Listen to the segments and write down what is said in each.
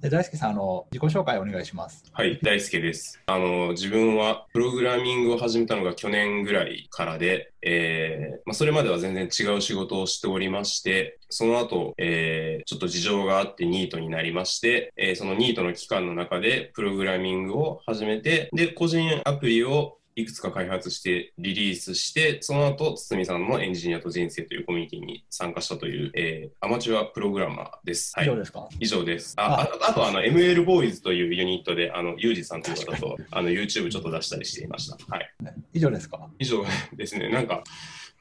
で大輔さんあの、自己紹介お願いします。はい、大輔です。あの、自分はプログラミングを始めたのが去年ぐらいからで、えーまあ、それまでは全然違う仕事をしておりまして、その後、えーちょっと事情があってニートになりまして、えーそのニートの期間の中でプログラミングを始めて、で、個人アプリをいくつか開発してリリースして、その後、堤さんのエンジニアと人生というコミュニティに参加したという、えーアマチュアプログラマーです。はい以上。ですか、以上です。あ、ああと、あの、ML ボーイズというユニットで、あの、ユージさんという方と、あの、YouTube ちょっと出したりしていました。はい。以上ですか？以上ですね。なんか、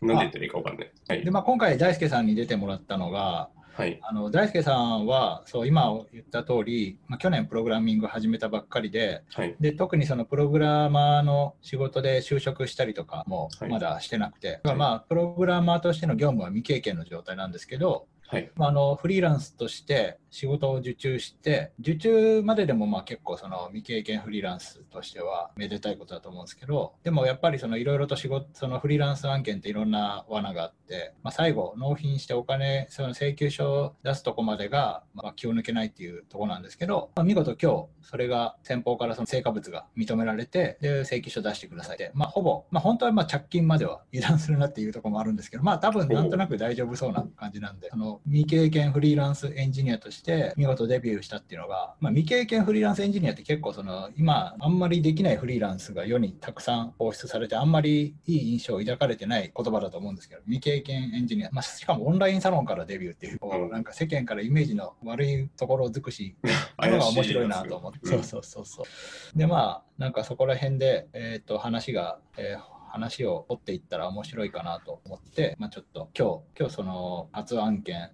なんて言ったらいいかわかんない。はいで、。まあ、今回大輔さんに出てもらったのが、はい。あの大輔さんはそう今言った通り、まあ、去年プログラミング始めたばっかりではい。で特にそのプログラマーの仕事で就職したりとかもはいまだしてなくて、だからまあプログラマーとしての業務は未経験の状態なんですけど、はい。まあ、のフリーランスとして仕事を受注して受注まででもまあ結構その未経験フリーランスとしてはめでたいことだと思うんですけどでもやっぱりそのいろいろと仕事そのフリーランス案件っていろんな罠があって、まあ、最後納品してお金その請求書を出すとこまでがまあ気を抜けないっていうとこなんですけど、まあ、見事今日それが先方からその成果物が認められてで請求書出してくださいって、まあ、ほぼ、まあ、本当はまあ着金までは油断するなっていうとこもあるんですけどまあ多分なんとなく大丈夫そうな感じなんでその未経験フリーランスエンジニアとして見事デビューしたっていうのが、まあ、未経験フリーランスエンジニアって結構その今あんまりできないフリーランスが世にたくさん放出されてあんまりいい印象を抱かれてない言葉だと思うんですけど未経験エンジニア、まあ、しかもオンラインサロンからデビューっていう、こううん。なんか世間からイメージの悪いところ尽くし のが面白いなと思って、そうそうそうそう。で、まあ、なんかそこら辺で、えっ、と、話が、えー話を掘っていったら面白いかなと思って、まあ、ちょっと今日、今日その初案件、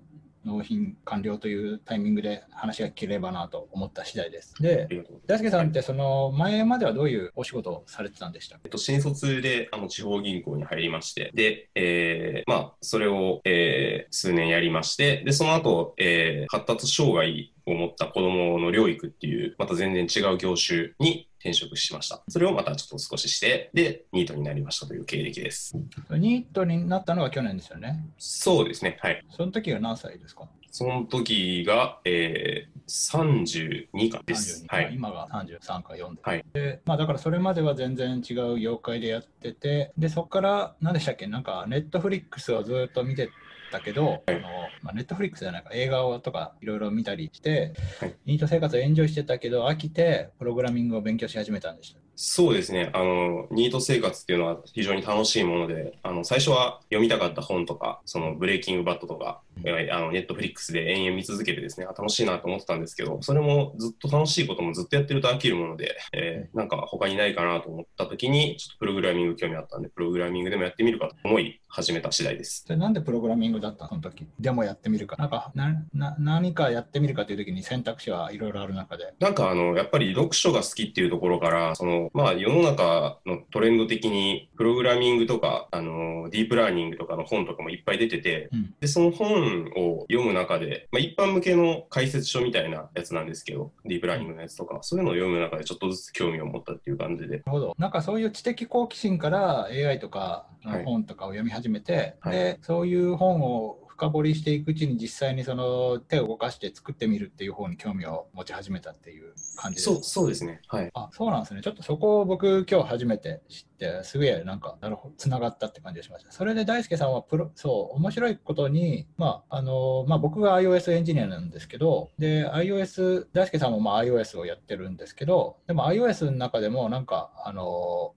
納品完了というタイミングで話が切れればなと思った次第です。で。大輔さんってその前まではどういうお仕事をされてたんでしたっけえっと、新卒であの地方銀行に入りまして、で、えーまあ、それを、えー数年やりまして、で、その後、えー発達障害を持った子供の療育っていう、また全然違う業種に転職しました。それをまたちょっと少しして、で、ニートになりましたという経歴です。ニートになったのが去年ですよね。そうですね、はい。その時は何歳ですか？その時が、えー、32かです。32はい。今が33か4で,、はいでまあ、だからそれまでは全然違う業界でやっててでそこから何でしたっけ？なんかネットフリックスをずっと見てたけど、あのまあ、ネットフリックスじゃないか映画をとかいろいろ見たりして、はい。ニート生活をエンジョイしてたけど飽きてプログラミングを勉強し始めたんでした。そうですね。あの、ニート生活っていうのは非常に楽しいもので、あの、最初は読みたかった本とか、そのブレイキングバットとか、あの、ネットフリックスで延々見続けてですね、あ楽しいなと思ってたんですけど、それもずっと楽しいこともずっとやってると飽きるもので、えーなんか他にないかなと思った時に、ちょっとプログラミング興味あったんで、プログラミングでもやってみるかと思い始めた次第です。それなんでプログラミングだった？のその時でもやってみるか。なんかなな何かやってみるかという時に選択肢はいろいろある中で。なんかあの、やっぱり読書が好きっていうところから、その、まあ世の中のトレンド的に、プログラミングとか、あの、ディープラーニングとかの本とかもいっぱい出てて、うん。で、その本を読む中で、まあ一般向けの解説書みたいなやつなんですけど、ディープラーニングのやつとか、そういうのを読む中でちょっとずつ興味を持ったっていう感じで、なるほど。なんかそういう知的好奇心から AI とかの本とかを読み始めて、はい。でそういう本を深掘りしていくうちに実際にその手を動かして作ってみるっていう方に興味を持ち始めたっていう感じです。そう、そうですね。はい。あそうなんですね。ちょっとそこを僕今日初めて知って、すげえなんか、なるほど、つながったって感じがしました。それで大輔さんはプロ、そう、面白いことに、まあ、あの、まあ僕が iOS エンジニアなんですけど、で、iOS、大輔さんもまあ iOS をやってるんですけど、でも iOS の中でもなんか、あの、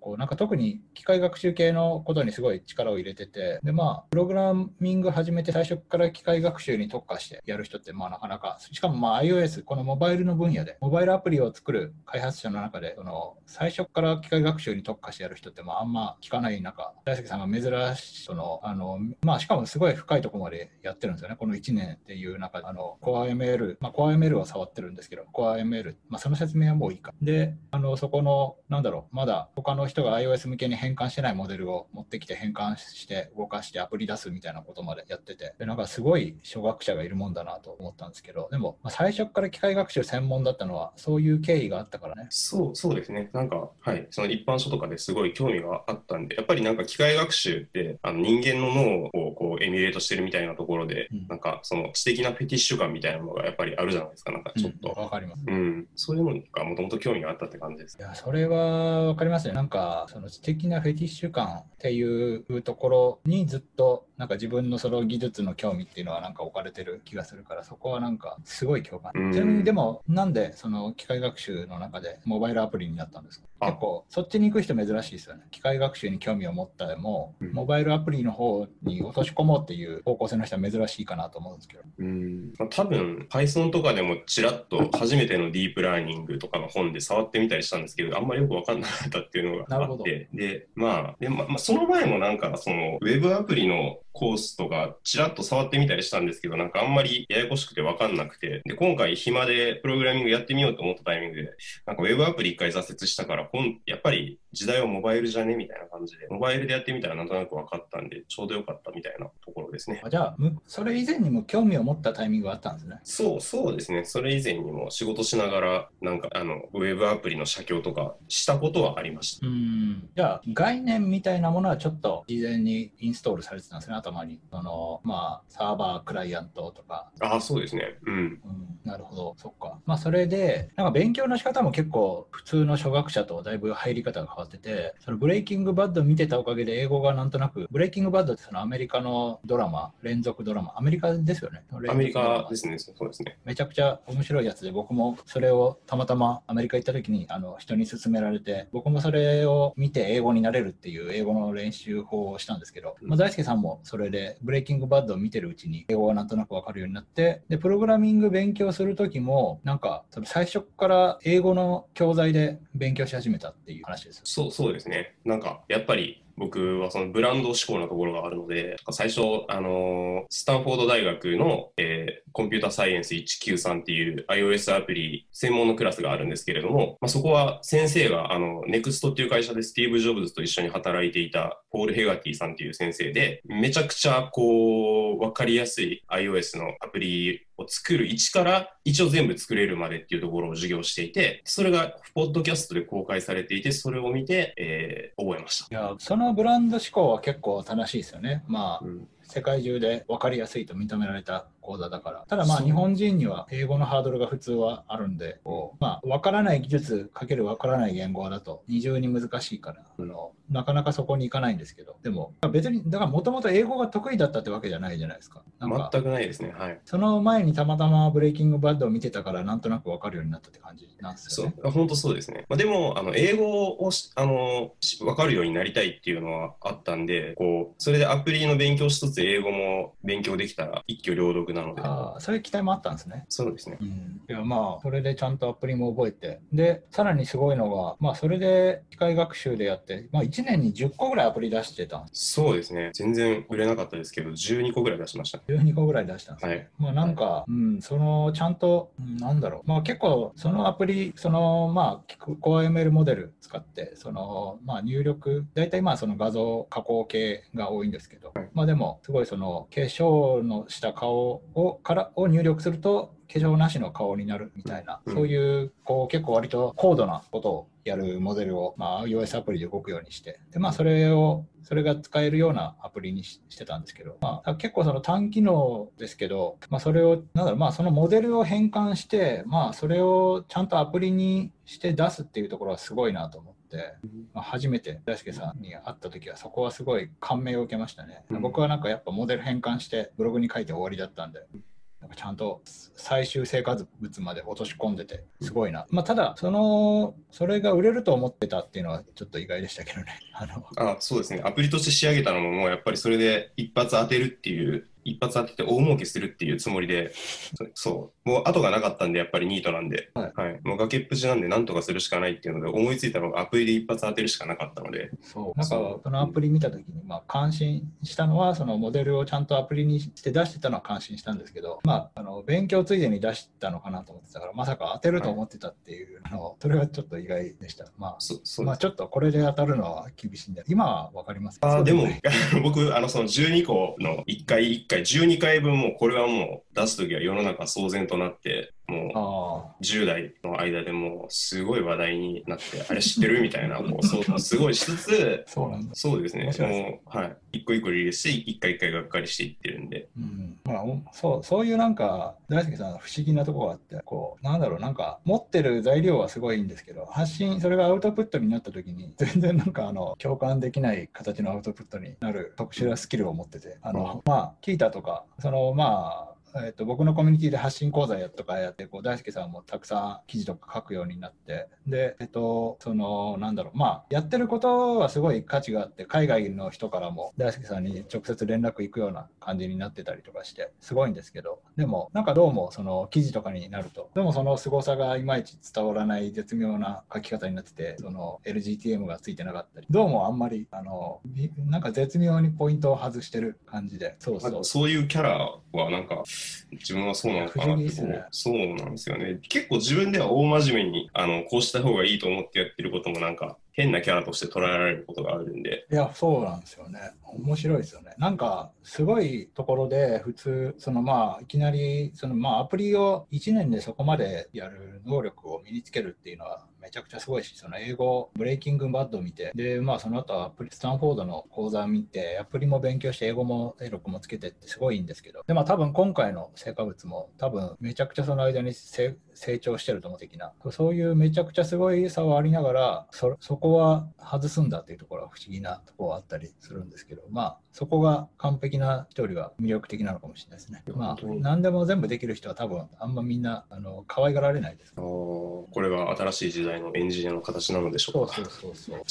こうなんか特に機械学習系のことにすごい力を入れてて、で、まあ、プログラミング始めて最初初から機械学習に特化してやる人って、まあなかなか、しかもまあ iOS、このモバイルの分野で、モバイルアプリを作る開発者の中で、その最初から機械学習に特化してやる人って、まああんま聞かない中、大輔さんが珍しい、その、あの、まあしかもすごい深いところまでやってるんですよね。この1年っていう中で、あの、CoreML、まあ CoreML は触ってるんですけど、CoreML、まあその説明はもういいか。で、あの、そこの、なんだろう、まだ他の人が iOS 向けに変換してないモデルを持ってきて変換して動かしてアプリ出すみたいなことまでやってて、でなんかすごい初学者がいるもんだなと思ったんですけど、でも、まあ、最初から機械学習専門だったのは、そういう経緯があったからね。そうそうですね、なんか、はい、その一般書とかですごい興味があったんで、やっぱりなんか機械学習ってあの人間の脳をこうエミュレートしてるみたいなところで、うん、なんかその知的なフェティッシュ感みたいなのがやっぱりあるじゃないですか、なんかちょっと。わ、うん、かります。うん、そういうのがもともと興味があったって感じです。いや、それはわかりますね。なんか、その知的なフェティッシュ感っていうところにずっとなんか自分のその技術の興味っていうのはなんか置かれてる気がするからそこはなんかすごい共感。ちなみにでもなんでその機械学習の中でモバイルアプリになったんですか？結構そっちに行く人珍しいですよね。機械学習に興味を持ったでも、うん、モバイルアプリの方に落とし込もうっていう方向性の人は珍しいかなと思うんですけど。うん。多分 Python とかでもちらっと初めてのディープラーニングとかの本で触ってみたりしたんですけどあんまりよく分かんなかったっていうのがあって。でまあで、ままあ、その前もなんかそのウェブアプリのコースとかちらっと触ってみたりしたんですけど、なんかあんまりややこしくてわかんなくて、で、今回暇でプログラミングやってみようと思ったタイミングで、なんか Web アプリ一回挫折したから、やっぱり時代はモバイルじゃね？みたいな感じで、モバイルでやってみたらなんとなく分かったんで、ちょうどよかったみたいなところですね。じゃあ、それ以前にも興味を持ったタイミングがあったんですね。そう、そうですね。それ以前にも仕事しながら、なんかあの、ウェブアプリの写経とかしたことはありました。うん。じゃあ、概念みたいなものはちょっと事前にインストールされてたんですね、頭に。その、まあ、サーバー、クライアントとか。ああ、そうですね。うん。うん、なるほど、そっか。まあ、それで、なんか勉強の仕方も結構、普通の初学者とだいぶ入り方が変わってて、その Breaking Bad 見てたおかげで英語がなんとなく、 Breaking Bad ってそのアメリカのドラマ、連続ドラマ、アメリカですよね。アメリカですね、そうですね。めちゃくちゃ面白いやつで、僕もそれをたまたまアメリカ行った時にあの人に勧められて、僕もそれを見て英語に慣れるっていう英語の練習法をしたんですけど、まあ、大輔さんもそれで Breaking Bad を見てるうちに英語がなんとなくわかるようになって、で、プログラミング勉強する時も、なんかその最初から英語の教材で勉強し始めたっていう話です。そう、そうですね。なんか、やっぱり僕はそのブランド志向なところがあるので、最初、あのスタンフォード大学の、えー、コンピュータサイエンス193っていう iOS アプリ専門のクラスがあるんですけれども、まあ、そこは先生が、あの、ネクストっていう会社でスティーブ・ジョブズと一緒に働いていたポール・ヘガティさんっていう先生で、めちゃくちゃこう、わかりやすい iOS のアプリを作る一から一応全部作れるまでっていうところを授業していて、それがポッドキャストで公開されていて、それを見て、えー、覚えました。いや、そのブランド思考は結構正しいですよね。まあ、うん、世界中で分かりやすいと認められた講座だから。ただまあ日本人には英語のハードルが普通はあるんで、まあ分からない技術かける分からない言語だと二重に難しいから、あのなかなかそこに行かないんですけど、でも別に、だからもともと英語が得意だったってわけじゃないじゃないですか。か全くないですね。はい。その前にたまたまブレイキングバッドを見てたからなんとなく分かるようになったって感じなんですよね。そう、本当そうですね。まあ、でも、あの英語をあの分かるようになりたいっていうのはあったんで、こう、それでアプリの勉強しつつ英語も勉強できたら一挙両得なので。ああ、そいう期待もあったんですね。そうですね。うん、いやまあそれでちゃんとアプリも覚えて。でさらにすごいのがまあそれで機械学習でやって、まあ、1年に10個ぐらいアプリ出してたそうですね。全然売れなかったですけど12個ぐらい出しました、12個ぐらい出したんです、ね、はい、まあなんか、はい、うんそのちゃんと、うん、なんだろう。まあ結構そのアプリそのまあ CoreML モデル使ってそのまあ入力大体まあその画像加工系が多いんですけど、はい、まあでもすごいその化粧のした顔をからを入力すると化粧なしの顔になるみたいな、うん、そういうこう結構割と高度なことをやるモデルを、まあ、iOS アプリで動くようにして、でまあ、それを、それが使えるようなアプリにしてたんですけど、まあ、結構その単機能ですけど、まあ、それを、なんだろう、まあ、そのモデルを変換して、まあ、それをちゃんとアプリにして出すっていうところはすごいなと思って。まあ、初めて大輔さんに会った時はそこはすごい感銘を受けましたね、僕はなんかやっぱモデル変換してブログに書いて終わりだったんで、なんかちゃんと最終生活物まで落とし込んでて、すごいな。まあ、ただ、その、それが売れると思ってたっていうのはちょっと意外でしたけどね。あのあそうですね。アプリとして仕上げたのも、もうやっぱりそれで一発当てるっていう一発当てて大儲けするっていうつもりで、そう、もう後がなかったんで、やっぱりニートなんで、はい、はい、もう崖っぷちなんで、なんとかするしかないっていうので、思いついたのがアプリで一発当てるしかなかったので、そう、なんかそのアプリ見たときに、まあ、感心したのは、そのモデルをちゃんとアプリにして出してたのは感心したんですけど、まあ、あの勉強ついでに出したのかなと思ってたから、まさか当てると思ってたっていうの、はい、それはちょっと意外でした。まあ、まあ、ちょっとこれで当たるのは厳しいんで、今は分かります。あでも、僕、あのその12個の1回1回回、12回分もこれはもう出すときは世の中騒然となって、もう10代の間でもすごい話題になって、あれ知ってるみたいな、こうそうすごいしつつ、そうなんそうですね、もう、はい、一個一個リリースして、一回一回がっかりしていってるんで。うん、まあ、そうそういうなんか、大輔さん、不思議なところがあって、こう、なんだろう、なんか、持ってる材料はすごいいいんですけど、発信、それがアウトプットになったときに、全然なんか、あの、共感できない形のアウトプットになる特殊なスキルを持ってて、あの、まあ、聞いたとか、その、まあ、えーと、僕のコミュニティで発信講座やとかやってこう大輔さんもたくさん記事とか書くようになって。でえっ、ー、とそのなんだろう。まあやってることはすごい価値があって海外の人からも大輔さんに直接連絡行くような感じになってたりとかしてすごいんですけど。でもなんかどうもその記事とかになると。でもその凄さがいまいち伝わらない絶妙な書き方になっててその LGTM がついてなかったり。どうもあんまりあのなんか絶妙にポイントを外してる感じで。そうそうそういうキャラはなんか自分はそうなのかなって、ね、そうなんですよね。結構自分では大真面目に、あの、こうした方がいいと思ってやってることもなんか、変なキャラとして捉えられることがあるんで。いや、そうなんですよね。面白いですよね。なんか、すごいところで、普通、そのまあ、いきなり、そのまあ、アプリを1年でそこまでやる能力を身につけるっていうのは、めちゃくちゃすごいし、その英語、ブレイキングバッドを見て、で、まあその後アプリ、スタンフォードの講座を見て、アプリも勉強して、英語も英力もつけてってすごいいいんですけど、で、まあ多分今回の成果物も多分めちゃくちゃその間に成長してると思う的な、そういうめちゃくちゃすごい差はありながら、そ、そこは外すんだっていうところは不思議なところはあったりするんですけど、まあそこが完璧な人よりは魅力的なのかもしれないですね。まあ何でも全部できる人は多分あんまみんな、あの、可愛がられないです。これが新しい時代のエンジニアの形なのでしょうか？そうそうそう違う。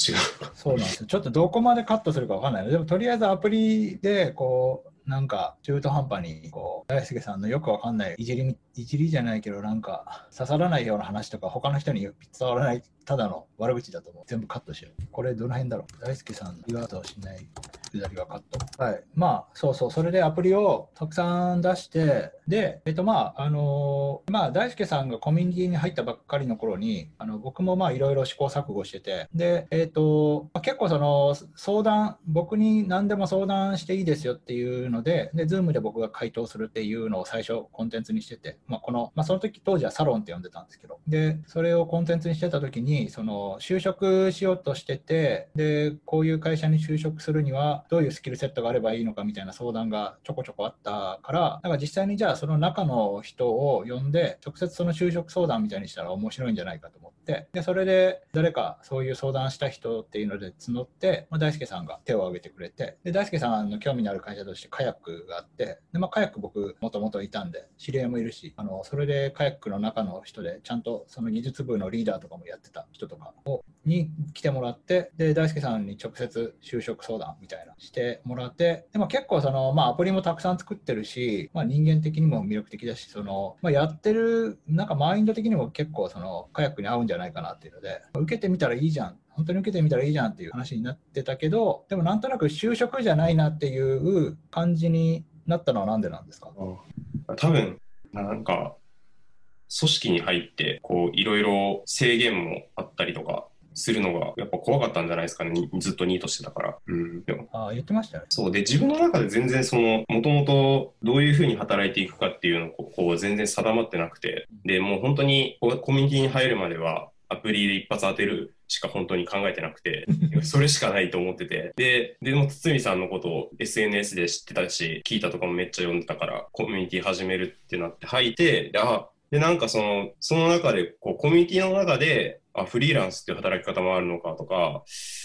そうなんですよ。ちょっとどこまでカットするかわかんないでもとりあえずアプリでこうなんか中途半端にこう大輔さんのよくわかんないいじりいじりじゃないけどなんか刺さらないような話とか他の人に伝わらないただの悪口だと思う。全部カットしよう。これどの辺だろう。大輔さん言わとしない。くりはカット。はい。まあ、そうそう、それでアプリをたくさん出して、で、えっとまあ、あのー、まあ、大輔さんがコミュニティに入ったばっかりの頃に、あの僕もまあ、いろいろ試行錯誤してて、で、えっと、まあ、結構その、相談、僕に何でも相談していいですよっていうので、で、 Zoom で僕が回答するっていうのを最初コンテンツにしてて、まあ、この、まあ、その時当時はサロンって呼んでたんですけど、で、それをコンテンツにしてた時に、にその、就職しようとしてて、で、こういう会社に就職するには、どういうスキルセットがあればいいのかみたいな相談がちょこちょこあったから、だか実際にじゃあその中の人を呼んで、直接その就職相談みたいにしたら面白いんじゃないかと思って、で、それで誰かそういう相談した人っていうので募って、まあ、大輔さんが手を挙げてくれて、で、大輔さんの興味のある会社としてカヤックがあって、で、まあ、カヤック僕もともといたんで、知り合いもいるし、あの、それでカヤックの中の人で、ちゃんとその技術部のリーダーとかもやってた。人とかをに来てもらって、で、大輔さんに直接就職相談みたいなしてもらって、でも結構その、まあアプリもたくさん作ってるし、まあ人間的にも魅力的だし、その、まあやってる、なんかマインド的にも結構その、カヤックに合うんじゃないかなっていうので、受けてみたらいいじゃん。本当に受けてみたらいいじゃんっていう話になってたけど、でもなんとなく就職じゃないなっていう感じになったのはなんでなんですか多分、なんか、組織に入って、こう、いろいろ制限もあったりとか、するのがやっぱ怖かったんじゃないですかね。ずっとニートしてたから。うん。ああ、言ってましたね。そう。で、自分の中で全然その、もともとどういうふうに働いていくかっていうのをこう全然定まってなくて、で、もう本当にコミュニティに入るまでは、アプリで一発当てるしか本当に考えてなくて、それしかないと思ってて。で、でも、堤さんのことを SNS で知ってたし、聞いたとかもめっちゃ読んでたから、コミュニティ始めるってなって入って、で、あ、で、なんかその、その中で、こう、コミュニティの中で、あ、フリーランスっていう働き方もあるのかとか、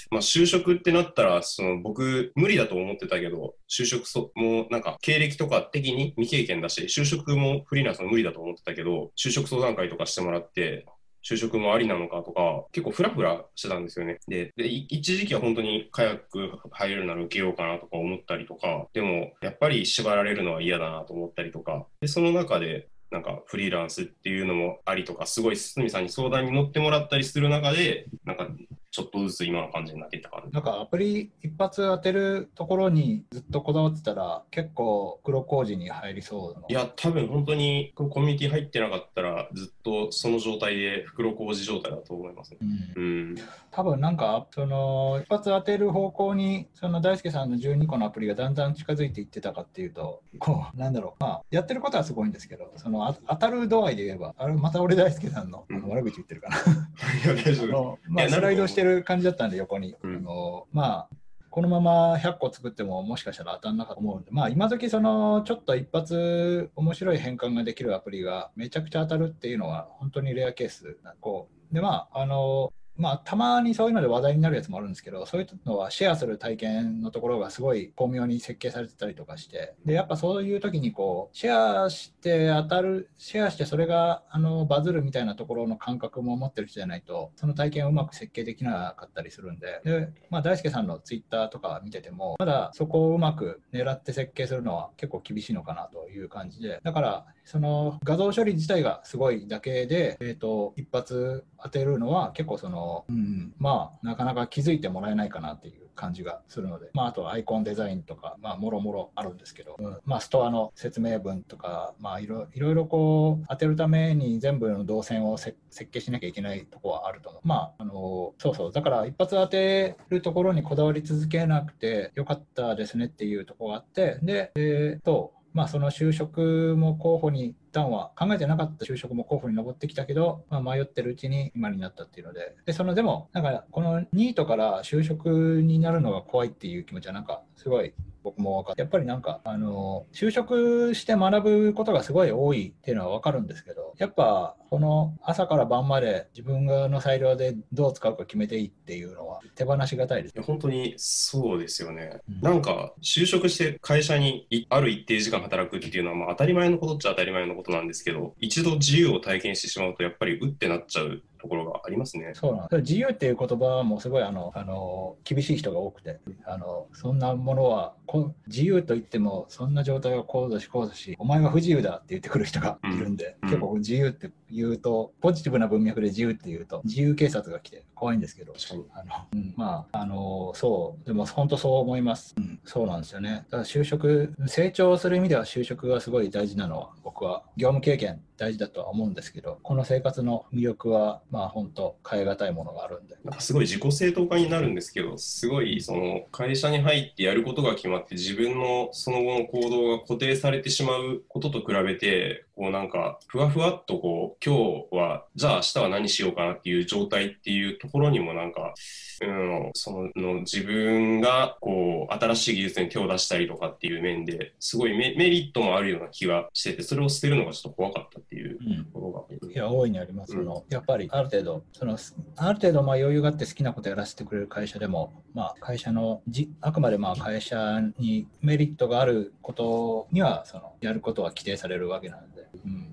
まあ、就職ってなったら、その僕、無理だと思ってたけど、就職そ、もうなんか、経歴とか的に未経験だし、就職もフリーランスも無理だと思ってたけど、就職相談会とかしてもらって、就職もありなのかとか、結構フラフラしてたんですよね。で、で一時期は本当にカヤック入るなら受けようかなとか思ったりとか、でも、やっぱり縛られるのは嫌だなと思ったりとか、で、その中で、なんかフリーランスっていうのもありとか、すごい堤さんに相談に乗ってもらったりする中で、なんかちょっとずつ今の感じになっていった感じ。なんかアプリ一発当てるところにずっとこだわってたら、結構黒工事に入りそうな。いや、多分本当にコミュニティ入ってなかったら、ずっとその状態で袋小路状態だと思いますね。うんうん。多分なんかその一発当てる方向にその大輔さんの12個のアプリがだんだん近づいていってたかっていうとこうなんだろうまあやってることはすごいんですけどそのあ当たる度合いで言えばあれまた俺大輔さんのうん悪口言ってるかな、いや、大丈あ夫。のまあ、スライドしてる感じだったんで横に、うん。あのまあこのまま100個作ってももしかしたら当たんなかったと思うんで、まあ今時そのちょっと一発面白い変換ができるアプリがめちゃくちゃ当たるっていうのは本当にレアケースなこうでまああのまあ、たまにそういうので話題になるやつもあるんですけど、そういうのはシェアする体験のところがすごい巧妙に設計されてたりとかして、でやっぱそういう時にこうシェアして当たる、シェアしてそれがあのバズるみたいなところの感覚も持ってる人じゃないと、その体験をうまく設計できなかったりするんで、でまあ、大輔さんのツイッターとか見てても、まだそこをうまく狙って設計するのは結構厳しいのかなという感じで、だからその画像処理自体がすごいだけで、えー、と一発当てるのは結構その、うん、まあなかなか気づいてもらえないかなっていう感じがするので、まあ、あとアイコンデザインとか、まあ、もろもろあるんですけど、うん。まあ、ストアの説明文とか、まあ、いろいろいろこう当てるために全部の動線をせ設計しなきゃいけないところはあると思う。まあ、あのそうそう、だから一発当てるところにこだわり続けなくてよかったですねっていうところがあって、で、えー、と、まあ、その就職も候補に一旦は考えてなかった就職も候補に上ってきたけど、まあ、迷ってるうちに今になったっていうので。でそのでもなんかこのニートから就職になるのが怖いっていう気持ちはなんかすごい僕も分かってやっぱりなんかあの就職して学ぶことがすごい多いっていうのは分かるんですけどやっぱこの朝から晩まで自分がの裁量でどう使うか決めていいっていうのは手放しがたいです。いや本当にそうですよね、うん。なんか就職して会社にいある一定時間働くっていうのはまあ当たり前のことっちゃ当たり前のことなんですけど一度自由を体験してしまうとやっぱりうってなっちゃうところがありますね。そうなんです。自由っていう言葉もすごいあのあの厳しい人が多くてあのそんなものはこ自由と言ってもそんな状態はこうだしこうだしお前は不自由だって言ってくる人がいるんで、うん。結構自由って言うとポジティブな文脈で自由って言うと自由警察が来て怖いんですけどあの、うんまああのそう。でも本当そう思います、うん、そうなんですよね。だから就職成長する意味では就職がすごい大事なのは僕は業務経験大事だとは思うんですけどこの生活の魅力はまあ本当変え難いものがあるんで。なんかすごい自己正当化になるんですけど、すごいその会社に入ってやることが決まって、自分のその後の行動が固定されてしまうことと比べて、こうなんかふわふわっとこう、今日は、じゃあ明日は何しようかなっていう状態っていうところにもなんか、うん、その自分がこう新しい技術に手を出したりとかっていう面ですごいメメリットもあるような気がしてて、それを捨てるのがちょっと怖かったっていううんところが。いや、大いにあります。うんそのやっぱりある程度、そのある程度まあ余裕があって好きなことやらせてくれる会社でも、まあ、会社のじ、あくまでまあ会社にメリットがあることにはそのやることは規定されるわけなんで、うん、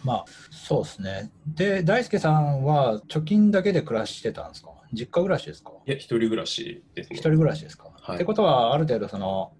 まあそうですね。で、大輔さんは貯金だけで暮らしてたんですか？実家暮らしですか？いや、一人暮らしですね一。人暮らしですか、はいってことは、ある程度その、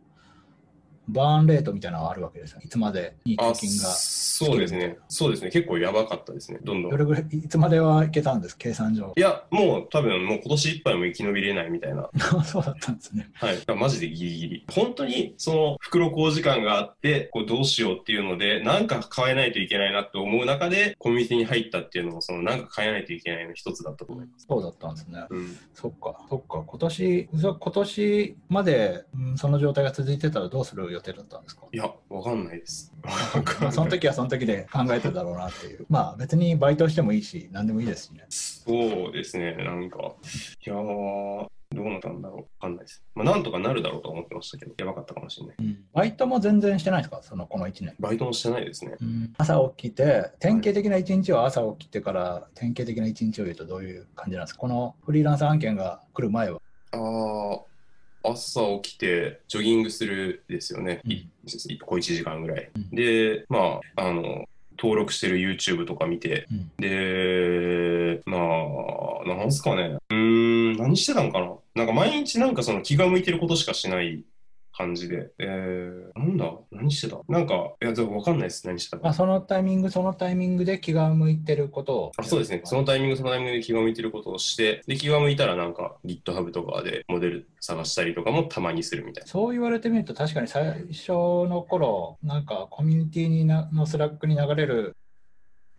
バーンレートみたいなのがあるわけですよ。いつまでにあ貯金が。そうですね。そうですね。結構やばかったですね。どんどん。どれぐらい、いつまではいけたんです、計算上い。や、もう多分もう今年いっぱいも生き延びれないみたいな。そうだったんですね。はい。マジでギリギリ。本当にその袋小時間があって、こうどうしようっていうので、なんか変えないといけないなって思う中で、コミュニティに入ったっていうのも、そのなんか変えないといけないの一つだったと思います。そうだったんですね。うん。そっか、そっか。今年、そ今年まで、うんその状態が続いてたらどうする？予定だったんですか？いや、わかんないです。ま あその時はその時で考えてただろうなっていう。まあ別にバイトしてもいいし、何でもいいですしね。そうですね。なんか、いやー、どうなったんだろう。わかんないです。まあ、なんとかなるだろうと思ってましたけど、やばかったかもしれない。バイトも全然してないですか？そのこの1年。バイトもしてないですね。朝起きて、典型的な一日は朝起きてから、典型的な一日を言うとどういう感じなんですか？このフリーランス案件が来る前は。ああ、朝起きてジョギングするですよね。い小1時間ぐらい。うんで、まあ、あの、登録してる YouTube とか見て、うんで、まあ、なんすかね。うーん、何してたんかな。なんか毎日なんかその気が向いてることしかしない感じで、えー、なんだ？何何してた？なんか、いや、でも分かんないです、何してたか。まあ、そのタイミング、そのタイミングで気が向いてることを。あそうですね。そのタイミング、そのタイミングで気が向いてることをして、で、気が向いたらなんか GitHub とかでモデル探したりとかもたまにするみたいな。そう言われてみると、確かに最初の頃、なんかコミュニティになのスラックに流れる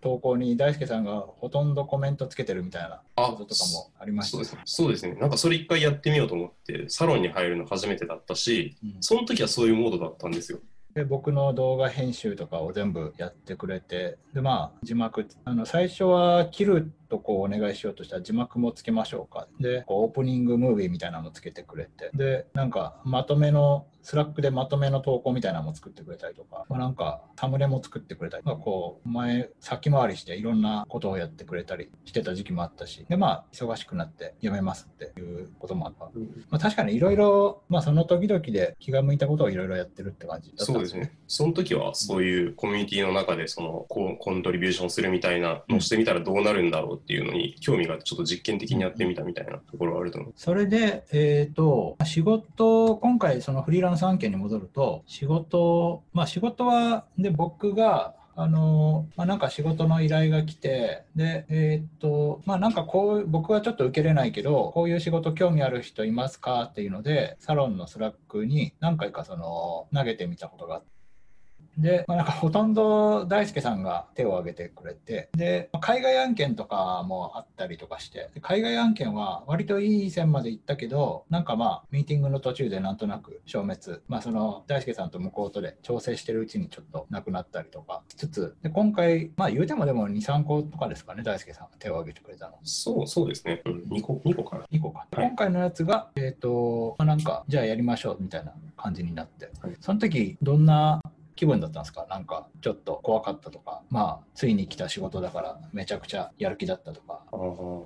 投稿に大輔さんがほとんどコメントつけてるみたいなあこととかもありましたねそうですね。そうですね。なんかそれ一回やってみようと思って、サロンに入るの初めてだったし、うんその時はそういうモードだったんですよ。で僕の動画編集とかを全部やってくれてでまあ字幕あの最初は切るとこうお願いしようとしたら字幕もつけましょうか。でこうオープニングムービーみたいなのつけてくれて。でなんかまとめのスラックでまとめの投稿みたいなのも作ってくれたりとか、まあ、なんかサムネも作ってくれたり、まあ、こう前先回りしていろんなことをやってくれたりしてた時期もあったし。でまあ忙しくなってやめますっていうこともあった、まあ、確かにいろいろまあその時々で気が向いたことをいろいろやってるって感じだったんそうですね。その時はそういうコミュニティの中でそのコ contribution するみたいなのをしてみたらどうなるんだろうっていうのに興味があってちょっと実験的にやってみたみたいなところはあると思う。それで、えっ、と、仕事、今回そのフリーランス案件に戻ると、仕事、まあ仕事は、で、僕が、あのまあ、なんか仕事の依頼が来て、で、えっ、と、まあなんかこう、僕はちょっと受けれないけど、こういう仕事興味ある人いますかっていうので、サロンのスラックに何回かその、投げてみたことがあって、で、まあ、なんかほとんど大輔さんが手を挙げてくれて、で、まあ海外案件とかもあったりとかして、で海外案件は割といい線まで行ったけど、なんかまあ、ミーティングの途中でなんとなく消滅、まあその大輔さんと向こうとで調整してるうちにちょっとなくなったりとかしつつ、で今回、まあ言うてもでも2、3個とかですかね、大輔さんが手を挙げてくれたの。そう、そうですね。うん、2個、2個かな。2個か、はい。今回のやつが、えっ、と、まあ、なんか、じゃあやりましょうみたいな感じになって、はい。その時どんな気分だったんですか？なんか、ちょっと怖かったとか、まあ、ついに来た仕事だから、めちゃくちゃやる気だったとか。あ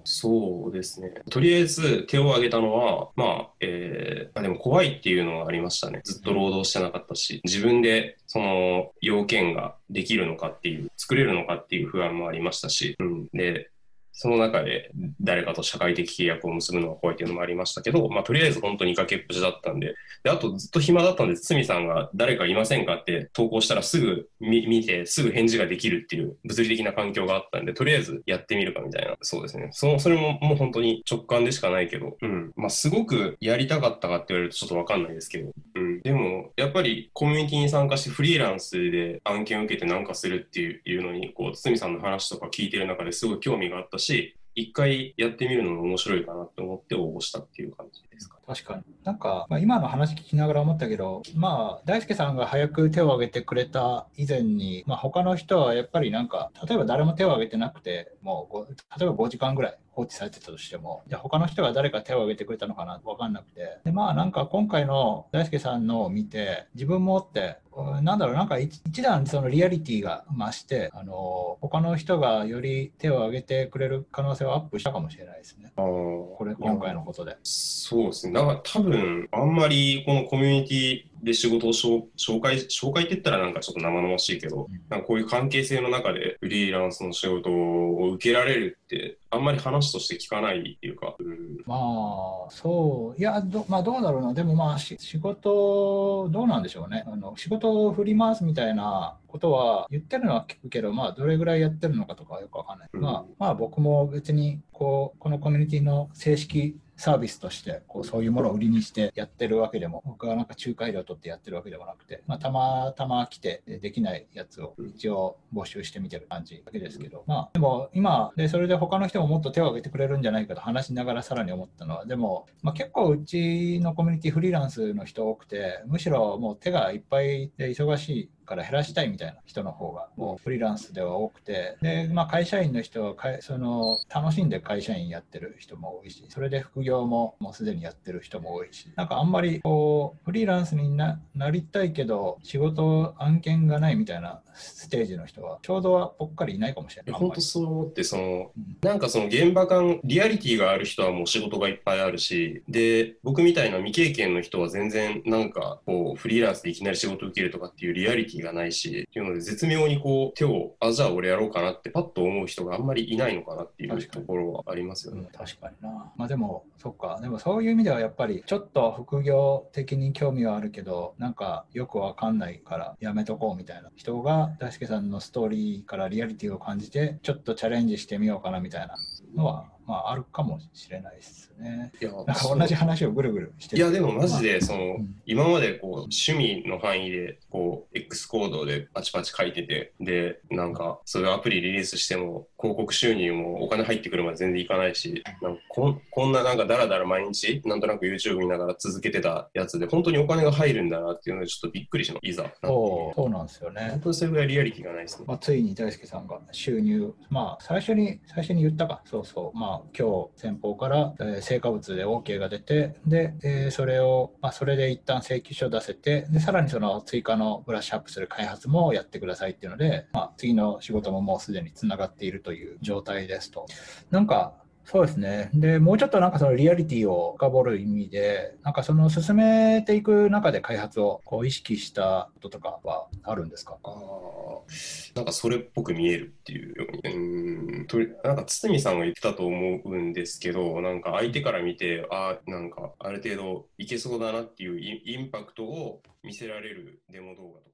そうですね。とりあえず手を挙げたのは、まあ、えーあ、でも怖いっていうのはありましたね。ずっと労働してなかったし、自分でその要件ができるのかっていう、作れるのかっていう不安もありましたし、うん。で、その中で誰かと社会的契約を結ぶのが怖いっていうのもありましたけど、まあ、とりあえず本当に崖っぷちだったんで、で、あとずっと暇だったんで、堤さんが誰かいませんかって投稿したらすぐ見て、すぐ返事ができるっていう物理的な環境があったんで、とりあえずやってみるかみたいな。そうですね。そのそれももう本当に直感でしかないけど、うん。まあ、すごくやりたかったかって言われるとちょっとわかんないですけど、でも、やっぱりコミュニティに参加してフリーランスで案件を受けてなんかするっていうのに、こう、堤さんの話とか聞いてる中ですごい興味があったし、一回やってみるのも面白いかなって思って応募したっていう感じ。ですか？ね。確かに。なんか、まあ、今の話聞きながら思ったけど、まあ、大輔さんが早く手を挙げてくれた以前に、まあ、他の人はやっぱりなんか、例えば誰も手を挙げてなくて、もうご、例えば5時間ぐらい放置されてたとしても、じゃあ他の人が誰か手を挙げてくれたのかな？分かんなくて。で、まあ、なんか今回の大輔さんのを見て、自分もって、うんなんだろう、なんか一一段そのリアリティが増して、あの、他の人がより手を挙げてくれる可能性はアップしたかもしれないですね。これ、今回のことで。そうですね。だから多分、あんまりこのコミュニティで仕事を紹紹介、紹介って言ったらなんかちょっと生々しいけど、うんなんかこういう関係性の中でフリーランスの仕事を受けられるって、あんまり話として聞かないっていうか、うん、まあ、そう、いや、どまあ、どうだろうな、でもまあ、し仕事、どうなんでしょうね。あの仕事を振り回すみたいなことは言ってるのは聞くけど、まあ、どれぐらいやってるのかとかはよくわかんない。うんまあ、まあ、僕も別に、こう、このコミュニティの正式サービスとしてこうそういうものを売りにしてやってるわけでも僕はなんか仲介料を取ってやってるわけでもなくて、まあ、たまたま来てでできないやつを一応募集してみてる感じだけですけど、まあ、でも今でそれで他の人ももっと手を挙げてくれるんじゃないかと話しながらさらに思ったのはでも、まあ、結構うちのコミュニティフリーランスの人多くてむしろもう手がいっぱいで忙しいから減らしたいみたいな人の方がもうフリーランスでは多くてで、まあ、会社員の人はかいその楽しんで会社員やってる人も多いしそれで副業ももうすでにやってる人も多いしなんかあんまりこうフリーランスにななりたいけど仕事案件がないみたいなステージの人はちょうどはぽっかりいないかもしれない。本当そう思って、そのうん、なんかその現場感、リアリティがある人はもう仕事がいっぱいあるし、で、僕みたいな未経験の人は全然なんかこう、フリーランスでいきなり仕事を受けるとかっていうリアリティがないし、っていうので絶妙にこう手を、あ、じゃあ俺やろうかなってパッと思う人があんまりいないのかなっていうところはありますよね。うん、確かにな。まあでも、そっか。でもそういう意味ではやっぱりちょっと副業的に興味はあるけど、なんかよくわかんないからやめとこうみたいな人が大輔さんのストーリーからリアリティを感じて、ちょっとチャレンジしてみようかなみたいなのは、まああるかもしれないですね。いや同じ話をぐるぐるしていやでもマジでその、うん。今までこう趣味の範囲でこう X コードでパチパチ書いててでなんかそういうアプリリリースしても広告収入もお金入ってくるまで全然いかないしなんかこんこんななんかダラダラ毎日なんとなく YouTube 見ながら続けてたやつで本当にお金が入るんだなっていうのでちょっとびっくりしました。いざ。そうなんですよね。本。当にそれぐらいリアリティがないですね。まあ、ついに大輔さんが収入、まあ、最初に、最初に言ったか、そうそう、まあ、今日先方から、えー成果物で OK が出て、で、えーそれを、まあ、それで一旦請求書を出せて、で、さらにその追加のブラッシュアップする開発もやってくださいっていうので、まあ、次の仕事ももうすでにつながっているという状態ですと。なんか、そうですね。で、もうちょっとなんかそのリアリティを深掘る意味で、なんかその進めていく中で開発をこう意識したこととかはあるんですか？あーなんかそれっぽく見えるっていうように。うーんとなんか堤さんが言ってたと思うんですけど、なんか相手から見て、ああ、なんかある程度いけそうだなっていうインインパクトを見せられるデモ動画とか。